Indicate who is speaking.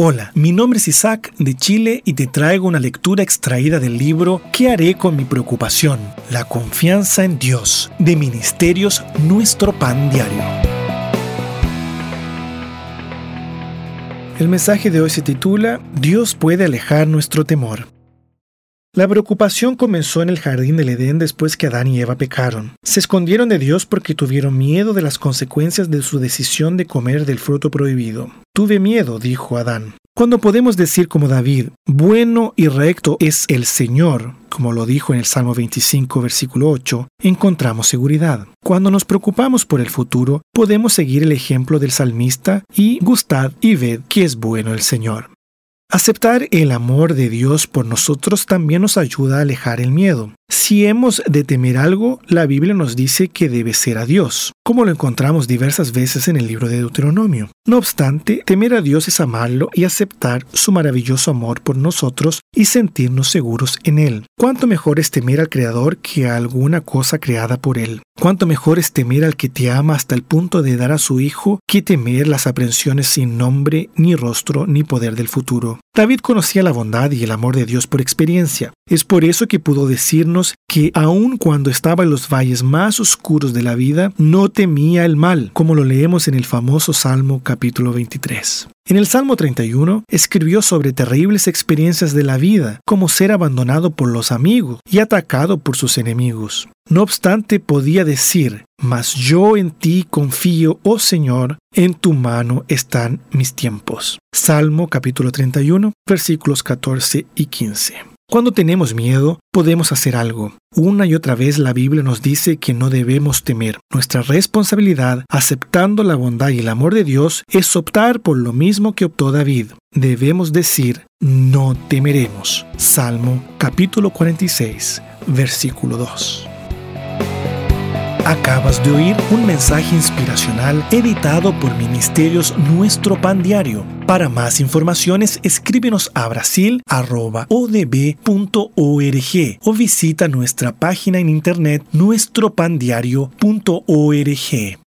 Speaker 1: Hola, mi nombre es Isaac de Chile y te traigo una lectura extraída del libro ¿Qué haré con mi preocupación? La confianza en Dios de Ministerios Nuestro Pan Diario. El mensaje de hoy se titula Dios puede alejar nuestro temor. La preocupación comenzó en el jardín del Edén después que Adán y Eva pecaron. Se escondieron de Dios porque tuvieron miedo de las consecuencias de su decisión de comer del fruto prohibido. Tuve miedo, dijo Adán. Cuando podemos decir como David, bueno y recto es el Señor, como lo dijo en el Salmo 25, versículo 8, encontramos seguridad. Cuando nos preocupamos por el futuro, podemos seguir el ejemplo del salmista y gustad y ved que es bueno el Señor. Aceptar el amor de Dios por nosotros también nos ayuda a alejar el miedo. Si hemos de temer algo, la Biblia nos dice que debe ser a Dios, como lo encontramos diversas veces en el libro de Deuteronomio. No obstante, temer a Dios es amarlo y aceptar su maravilloso amor por nosotros y sentirnos seguros en Él. Cuánto mejor es temer al Creador que a alguna cosa creada por Él. Cuánto mejor es temer al que te ama hasta el punto de dar a su Hijo que temer las aprensiones sin nombre, ni rostro, ni poder del futuro. David conocía la bondad y el amor de Dios por experiencia. Es por eso que pudo decirnos que aun cuando estaba en los valles más oscuros de la vida, no temía el mal, como lo leemos en el famoso Salmo capítulo 23. En el Salmo 31 escribió sobre terribles experiencias de la vida, como ser abandonado por los amigos y atacado por sus enemigos. No obstante, podía decir, mas yo en ti confío, oh Señor, en tu mano están mis tiempos. Salmo capítulo 31, versículos 14 y 15. Cuando tenemos miedo, podemos hacer algo. Una y otra vez la Biblia nos dice que no debemos temer. Nuestra responsabilidad, aceptando la bondad y el amor de Dios, es optar por lo mismo que optó David. Debemos decir, no temeremos. Salmo capítulo 46, versículo 2. Acabas de oír un mensaje inspiracional editado por Ministerios Nuestro Pan Diario. Para más informaciones, escríbenos a brasil.odb.org o visita nuestra página en internet nuestropandiario.org.